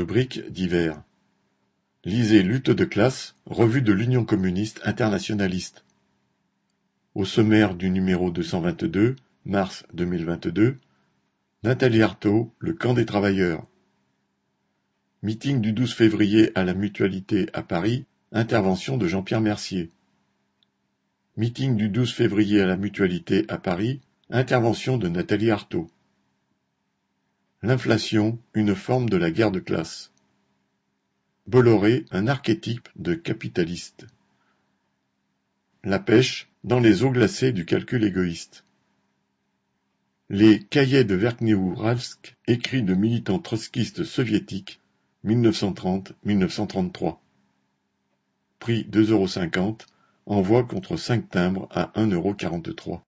Rubrique divers. Lisez Lutte de classe, revue de l'Union communiste internationaliste. Au sommaire du numéro deux cent vingt-deux, mars deux mille vingt-deux, Nathalie Arthaud, Le camp des travailleurs. Meeting du douze février à la Mutualité à Paris, intervention de Jean-Pierre Mercier. Meeting du douze février à la Mutualité à Paris, intervention de Nathalie Arthaud. L'inflation, une forme de la guerre de classe. Bolloré, un archétype de capitaliste. La pêche, dans les eaux glacées du calcul égoïste. Les cahiers de Verkhniouralsk, écrits de militants trotskistes soviétiques, 1930-1933. Prix deux euros cinquante, envoi contre cinq timbres à un euro quarante-trois.